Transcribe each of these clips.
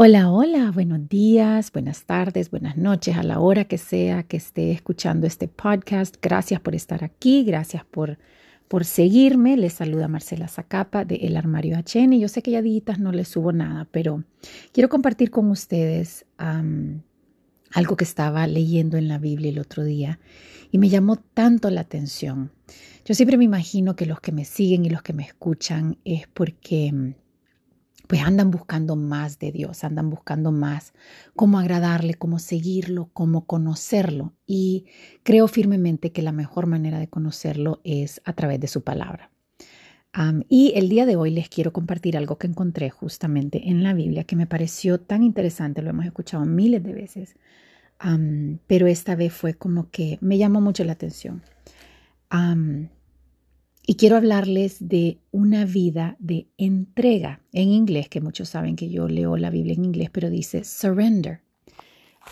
Hola, hola, buenos días, buenas tardes, buenas noches, a la hora que sea que esté escuchando este podcast. Gracias por estar aquí, gracias por, por seguirme. Les saluda Marcela Zacapa de El Armario HN. Yo sé que ya días no les subo nada, pero quiero compartir con ustedes algo que estaba leyendo en la Biblia el otro día y me llamó tanto la atención. Yo siempre me imagino que los que me siguen y los que me escuchan es porque pues andan buscando más de Dios, andan buscando más cómo agradarle, cómo seguirlo, cómo conocerlo. Y creo firmemente que la mejor manera de conocerlo es a través de su palabra. y el día de hoy les quiero compartir algo que encontré justamente en la Biblia que me pareció tan interesante, lo hemos escuchado miles de veces, pero esta vez fue como que me llamó mucho la atención. Y quiero hablarles de una vida de entrega en inglés, que muchos saben que yo leo la Biblia en inglés, pero dice surrender.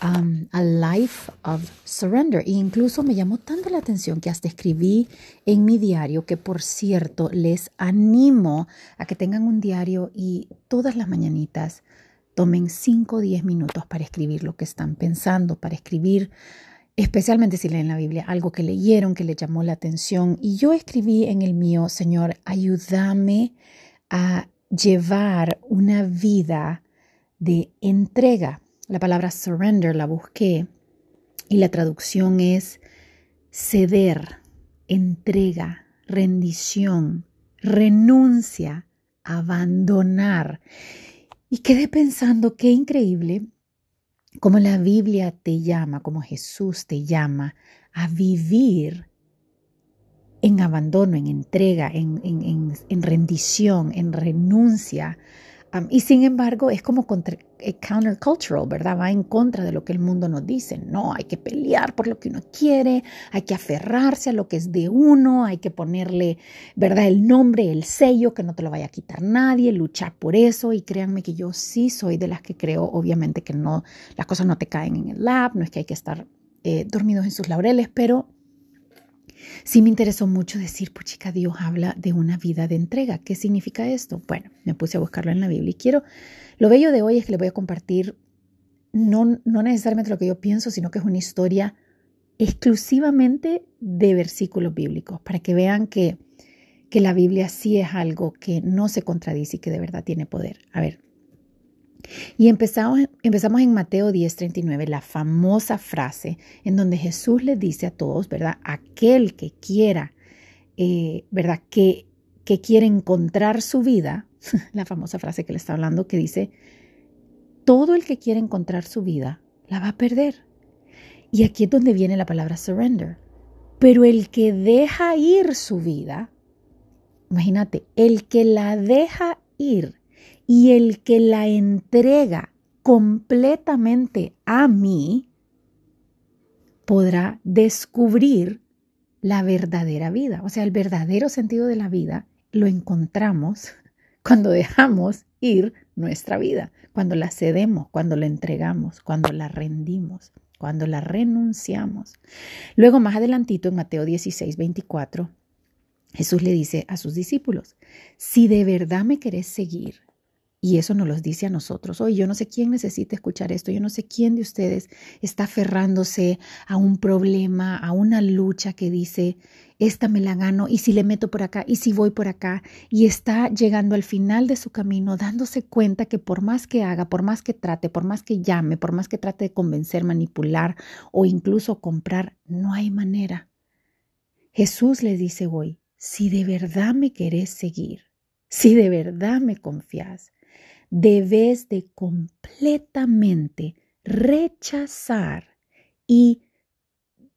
Um, a life of surrender. E incluso me llamó tanto la atención que hasta escribí en mi diario, que por cierto les animo a que tengan un diario y todas las mañanitas tomen 5 o 10 minutos para escribir lo que están pensando, para escribir especialmente si leen la Biblia, algo que leyeron, que les llamó la atención. Y yo escribí en el mío, Señor, ayúdame a llevar una vida de entrega. La palabra surrender la busqué y la traducción es ceder, entrega, rendición, renuncia, abandonar. Y quedé pensando, qué increíble como la Biblia te llama, como Jesús te llama a vivir en abandono, en entrega, en, en rendición, en renuncia y sin embargo, es como contra, eh, countercultural, ¿verdad? Va en contra de lo que el mundo nos dice. No, hay que pelear por lo que uno quiere, hay que aferrarse a lo que es de uno, hay que ponerle, ¿verdad? El nombre, el sello, que no te lo vaya a quitar nadie, luchar por eso. Y créanme que yo sí soy de las que creo, obviamente, que no, las cosas no te caen en el lap, no es que hay que estar eh, dormidos en sus laureles, pero Sí me interesó mucho decir, puchica, Dios habla de una vida de entrega. ¿Qué significa esto? Bueno, me puse a buscarlo en la Biblia y quiero, lo bello de hoy es que le voy a compartir no, no necesariamente lo que yo pienso, sino que es una historia exclusivamente de versículos bíblicos, para que vean que, que la Biblia sí es algo que no se contradice y que de verdad tiene poder. A ver, y empezamos, empezamos en Mateo 10:39, la famosa frase en donde Jesús le dice a todos, ¿verdad? Aquel que quiera, eh, ¿verdad? Que, que quiere encontrar su vida, la famosa frase que le está hablando que dice, todo el que quiere encontrar su vida la va a perder. Y aquí es donde viene la palabra surrender. Pero el que deja ir su vida, imagínate, el que la deja ir y el que la entrega completamente a mí podrá descubrir la verdadera vida. O sea, el verdadero sentido de la vida lo encontramos cuando dejamos ir nuestra vida, cuando la cedemos, cuando la entregamos, cuando la rendimos, cuando la renunciamos. Luego, más adelantito, en Mateo 16, 24, Jesús le dice a sus discípulos, si de verdad me querés seguir, y eso nos lo dice a nosotros. Hoy yo no sé quién necesita escuchar esto, yo no sé quién de ustedes está aferrándose a un problema, a una lucha que dice, esta me la gano y si le meto por acá y si voy por acá y está llegando al final de su camino dándose cuenta que por más que haga, por más que trate, por más que llame, por más que trate de convencer, manipular o incluso comprar, no hay manera. Jesús le dice hoy, si de verdad me querés seguir, si de verdad me confías, debes de completamente rechazar y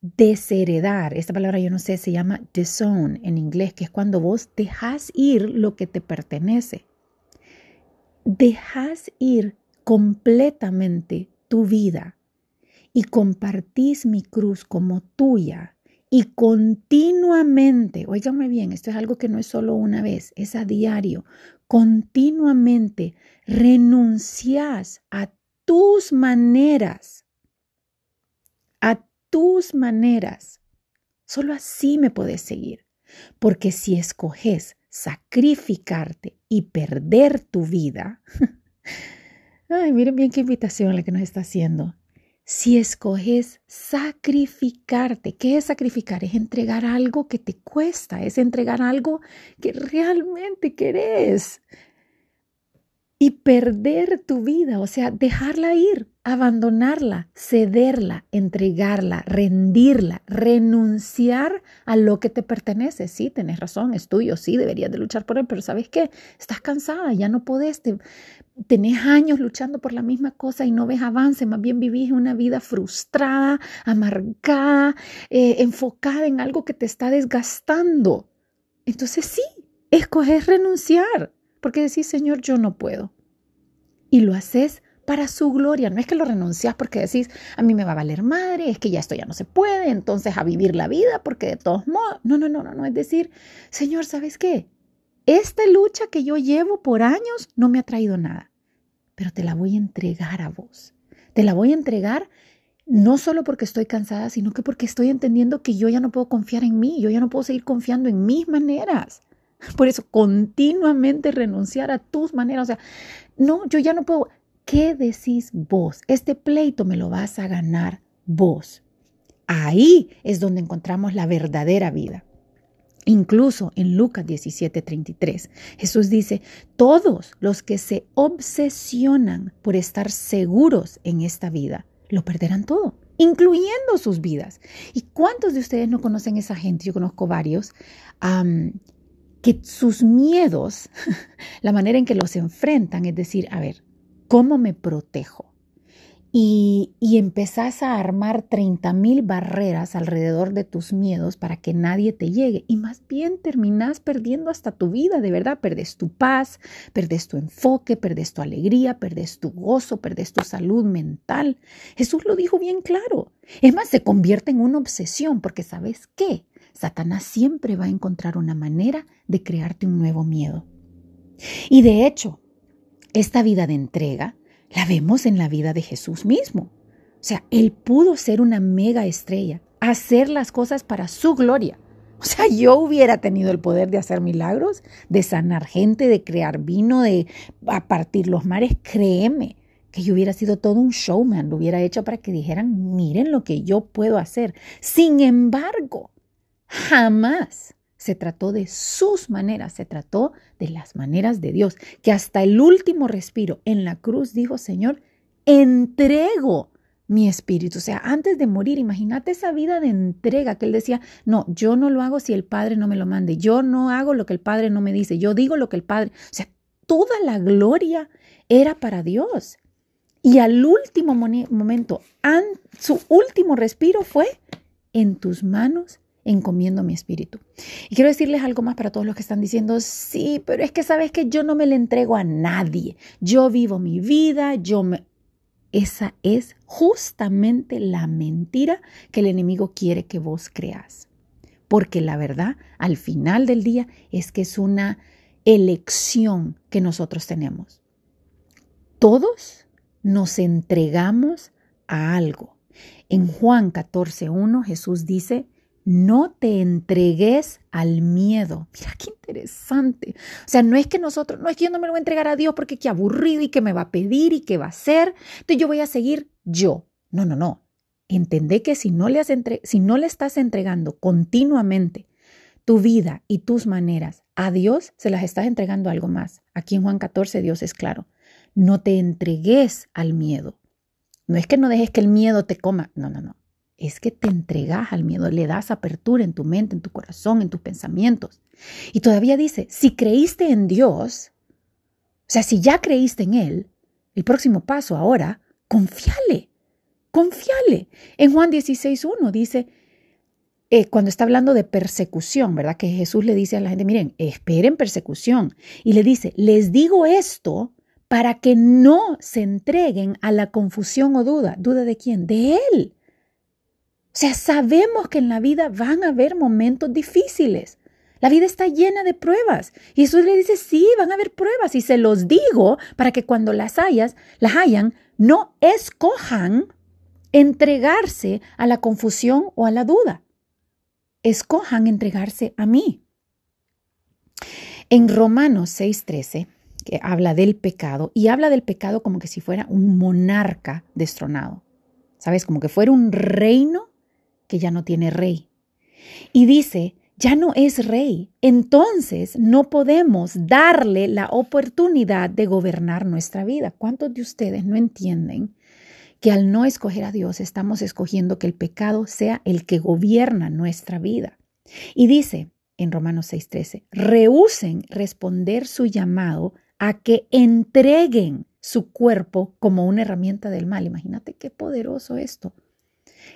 desheredar. Esta palabra yo no sé, se llama disown en inglés, que es cuando vos dejas ir lo que te pertenece. Dejas ir completamente tu vida y compartís mi cruz como tuya y continuamente, óigame bien, esto es algo que no es solo una vez, es a diario, continuamente renuncias a tus maneras, a tus maneras. Solo así me puedes seguir, porque si escoges sacrificarte y perder tu vida, Ay, miren bien qué invitación la que nos está haciendo. Si escoges sacrificarte, ¿qué es sacrificar? Es entregar algo que te cuesta, es entregar algo que realmente querés y perder tu vida, o sea, dejarla ir, abandonarla, cederla, entregarla, rendirla, renunciar a lo que te pertenece. Sí, tenés razón, es tuyo, sí, deberías de luchar por él, pero ¿sabes qué? Estás cansada, ya no podés, tenés años luchando por la misma cosa y no ves avance, más bien vivís una vida frustrada, amargada, eh, enfocada en algo que te está desgastando. Entonces sí, escoges renunciar porque decís, Señor, yo no puedo. Y lo haces para su gloria. No es que lo renuncias porque decís, a mí me va a valer madre, es que ya esto ya no se puede, entonces a vivir la vida, porque de todos modos, no, no, no, no, no, es decir, Señor, ¿sabes qué? Esta lucha que yo llevo por años no me ha traído nada, pero te la voy a entregar a vos. Te la voy a entregar no solo porque estoy cansada, sino que porque estoy entendiendo que yo ya no puedo confiar en mí, yo ya no puedo seguir confiando en mis maneras. Por eso, continuamente renunciar a tus maneras. O sea, no, yo ya no puedo. ¿Qué decís vos? Este pleito me lo vas a ganar vos. Ahí es donde encontramos la verdadera vida. Incluso en Lucas 17:33, Jesús dice, todos los que se obsesionan por estar seguros en esta vida, lo perderán todo, incluyendo sus vidas. ¿Y cuántos de ustedes no conocen esa gente? Yo conozco varios que sus miedos, la manera en que los enfrentan, es decir, a ver, ¿cómo me protejo? Y, y empezás a armar 30 mil barreras alrededor de tus miedos para que nadie te llegue. Y más bien terminás perdiendo hasta tu vida, de verdad. Perdes tu paz, perdes tu enfoque, perdes tu alegría, perdes tu gozo, perdes tu salud mental. Jesús lo dijo bien claro. Es más, se convierte en una obsesión porque sabes qué? Satanás siempre va a encontrar una manera de crearte un nuevo miedo. Y de hecho, esta vida de entrega la vemos en la vida de Jesús mismo. O sea, él pudo ser una mega estrella, hacer las cosas para su gloria. O sea, yo hubiera tenido el poder de hacer milagros, de sanar gente, de crear vino, de partir los mares. Créeme que yo hubiera sido todo un showman, lo hubiera hecho para que dijeran, miren lo que yo puedo hacer. Sin embargo, Jamás se trató de sus maneras, se trató de las maneras de Dios, que hasta el último respiro en la cruz dijo, Señor, entrego mi espíritu. O sea, antes de morir, imagínate esa vida de entrega que él decía, no, yo no lo hago si el Padre no me lo mande, yo no hago lo que el Padre no me dice, yo digo lo que el Padre, o sea, toda la gloria era para Dios. Y al último momento, su último respiro fue, en tus manos encomiendo mi espíritu. Y quiero decirles algo más para todos los que están diciendo, sí, pero es que sabes que yo no me le entrego a nadie. Yo vivo mi vida, yo me... Esa es justamente la mentira que el enemigo quiere que vos creas. Porque la verdad, al final del día, es que es una elección que nosotros tenemos. Todos nos entregamos a algo. En Juan 14.1 Jesús dice, no te entregues al miedo. Mira qué interesante. O sea, no es que nosotros, no es que yo no me lo voy a entregar a Dios porque qué aburrido y que me va a pedir y qué va a hacer. Entonces yo voy a seguir yo. No, no, no. Entendé que si no le, has si no le estás entregando continuamente tu vida y tus maneras a Dios, se las estás entregando algo más. Aquí en Juan 14 Dios es claro. No te entregues al miedo. No es que no dejes que el miedo te coma. No, no, no es que te entregas al miedo, le das apertura en tu mente, en tu corazón, en tus pensamientos. Y todavía dice, si creíste en Dios, o sea, si ya creíste en Él, el próximo paso ahora, confiale, confiale. En Juan 16.1 dice, eh, cuando está hablando de persecución, ¿verdad? Que Jesús le dice a la gente, miren, esperen persecución. Y le dice, les digo esto para que no se entreguen a la confusión o duda. ¿Duda de quién? De Él. O sea, sabemos que en la vida van a haber momentos difíciles. La vida está llena de pruebas. Y Jesús le dice, sí, van a haber pruebas. Y se los digo para que cuando las hayas, las hayan, no escojan entregarse a la confusión o a la duda. Escojan entregarse a mí. En Romanos 6:13, que habla del pecado y habla del pecado como que si fuera un monarca destronado. ¿Sabes? Como que fuera un reino que ya no tiene rey. Y dice, ya no es rey. Entonces no podemos darle la oportunidad de gobernar nuestra vida. ¿Cuántos de ustedes no entienden que al no escoger a Dios estamos escogiendo que el pecado sea el que gobierna nuestra vida? Y dice en Romanos 6:13, rehúsen responder su llamado a que entreguen su cuerpo como una herramienta del mal. Imagínate qué poderoso esto.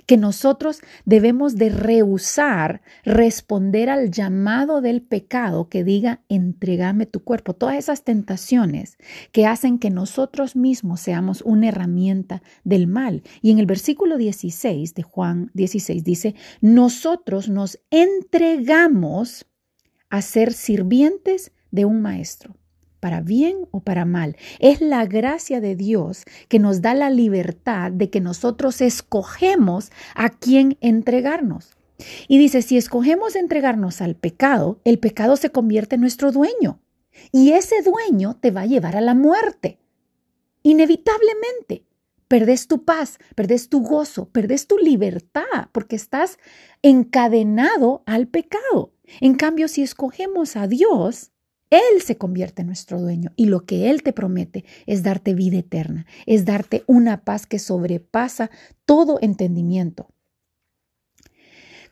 Que nosotros debemos de rehusar responder al llamado del pecado que diga, entregame tu cuerpo. Todas esas tentaciones que hacen que nosotros mismos seamos una herramienta del mal. Y en el versículo 16 de Juan 16 dice, nosotros nos entregamos a ser sirvientes de un maestro para bien o para mal. Es la gracia de Dios que nos da la libertad de que nosotros escogemos a quién entregarnos. Y dice, si escogemos entregarnos al pecado, el pecado se convierte en nuestro dueño. Y ese dueño te va a llevar a la muerte. Inevitablemente. Perdés tu paz, perdés tu gozo, perdés tu libertad, porque estás encadenado al pecado. En cambio, si escogemos a Dios, él se convierte en nuestro dueño y lo que Él te promete es darte vida eterna, es darte una paz que sobrepasa todo entendimiento.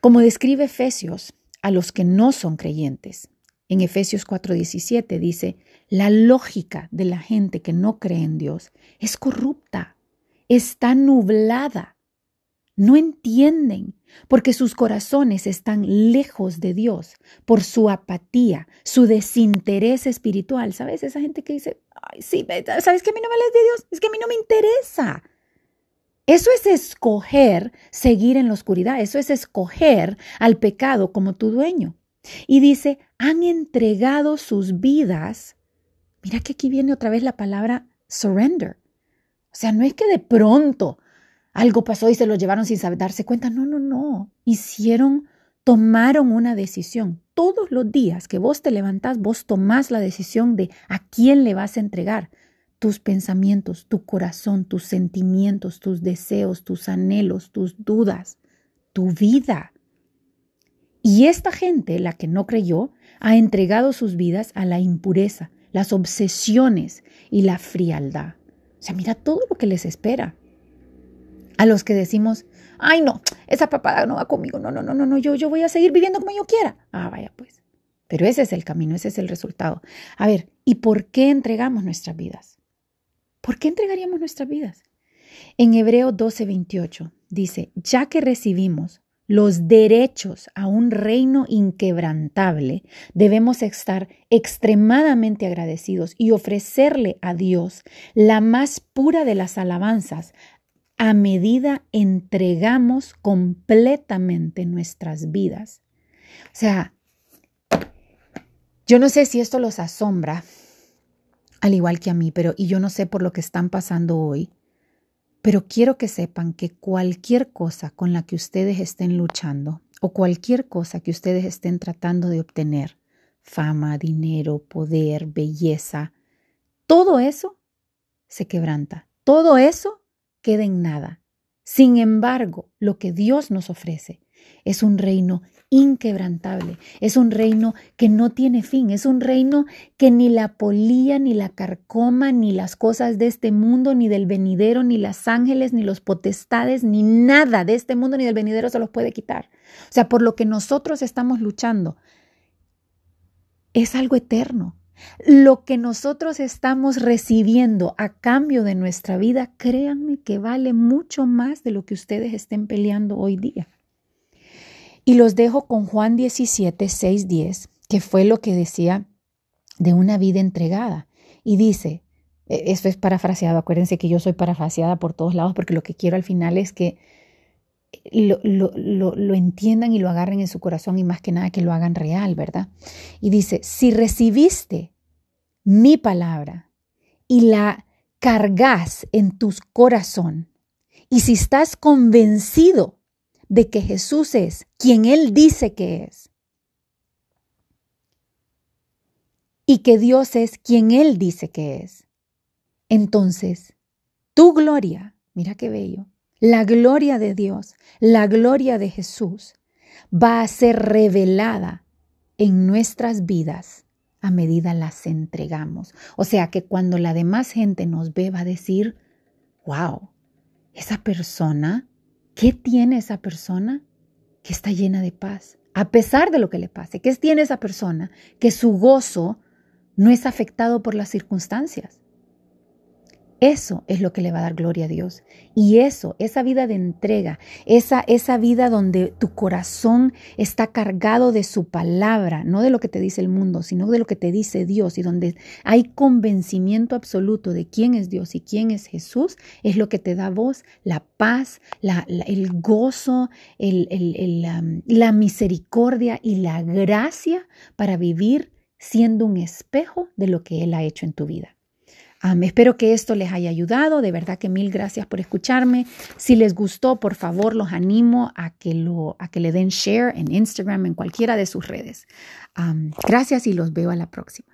Como describe Efesios a los que no son creyentes, en Efesios 4:17 dice, la lógica de la gente que no cree en Dios es corrupta, está nublada no entienden porque sus corazones están lejos de Dios por su apatía, su desinterés espiritual. ¿Sabes? Esa gente que dice, ay, sí, ¿sabes que a mí no me de Dios? Es que a mí no me interesa. Eso es escoger seguir en la oscuridad, eso es escoger al pecado como tu dueño. Y dice, han entregado sus vidas. Mira que aquí viene otra vez la palabra surrender. O sea, no es que de pronto algo pasó y se lo llevaron sin darse cuenta. No, no, no. Hicieron, tomaron una decisión. Todos los días que vos te levantás, vos tomás la decisión de a quién le vas a entregar tus pensamientos, tu corazón, tus sentimientos, tus deseos, tus anhelos, tus dudas, tu vida. Y esta gente, la que no creyó, ha entregado sus vidas a la impureza, las obsesiones y la frialdad. O sea, mira todo lo que les espera a los que decimos, ay no, esa papada no va conmigo, no, no, no, no, no, yo, yo voy a seguir viviendo como yo quiera. Ah, vaya pues. Pero ese es el camino, ese es el resultado. A ver, ¿y por qué entregamos nuestras vidas? ¿Por qué entregaríamos nuestras vidas? En Hebreo 12:28 dice, ya que recibimos los derechos a un reino inquebrantable, debemos estar extremadamente agradecidos y ofrecerle a Dios la más pura de las alabanzas, a medida entregamos completamente nuestras vidas. O sea, yo no sé si esto los asombra, al igual que a mí, pero y yo no sé por lo que están pasando hoy, pero quiero que sepan que cualquier cosa con la que ustedes estén luchando o cualquier cosa que ustedes estén tratando de obtener, fama, dinero, poder, belleza, todo eso se quebranta. Todo eso queda en nada. Sin embargo, lo que Dios nos ofrece es un reino inquebrantable, es un reino que no tiene fin, es un reino que ni la polía, ni la carcoma, ni las cosas de este mundo, ni del venidero, ni las ángeles, ni los potestades, ni nada de este mundo, ni del venidero se los puede quitar. O sea, por lo que nosotros estamos luchando, es algo eterno, lo que nosotros estamos recibiendo a cambio de nuestra vida, créanme que vale mucho más de lo que ustedes estén peleando hoy día. Y los dejo con Juan 17, 6, 10, que fue lo que decía de una vida entregada. Y dice, e, esto es parafraseado, acuérdense que yo soy parafraseada por todos lados porque lo que quiero al final es que lo, lo, entiendan y lo agarren en su corazón y más que nada que lo hagan real, ¿verdad? Y dice, si recibiste mi palabra y la cargas en tu corazón, y si estás convencido de que Jesús es quien Él dice que es, y que Dios es quien Él dice que es, entonces tu gloria, mira qué bello, la gloria de Dios, la gloria de Jesús va a ser revelada en nuestras vidas a medida las entregamos. O sea que cuando la demás gente nos ve va a decir, wow, esa persona, ¿qué tiene esa persona? Que está llena de paz, a pesar de lo que le pase. ¿Qué tiene esa persona? Que su gozo no es afectado por las circunstancias. Eso es lo que le va a dar gloria a Dios. Y eso, esa vida de entrega, esa, esa vida donde tu corazón está cargado de su palabra, no de lo que te dice el mundo, sino de lo que te dice Dios y donde hay convencimiento absoluto de quién es Dios y quién es Jesús, es lo que te da voz, la paz, el gozo, la misericordia y la gracia para vivir siendo un espejo de lo que Él ha hecho en tu vida espero que esto les haya ayudado. De verdad que mil gracias por escucharme. Si les gustó, por favor, los animo a que, lo, a que le den share en Instagram, en cualquiera de sus redes. gracias y los veo a la próxima.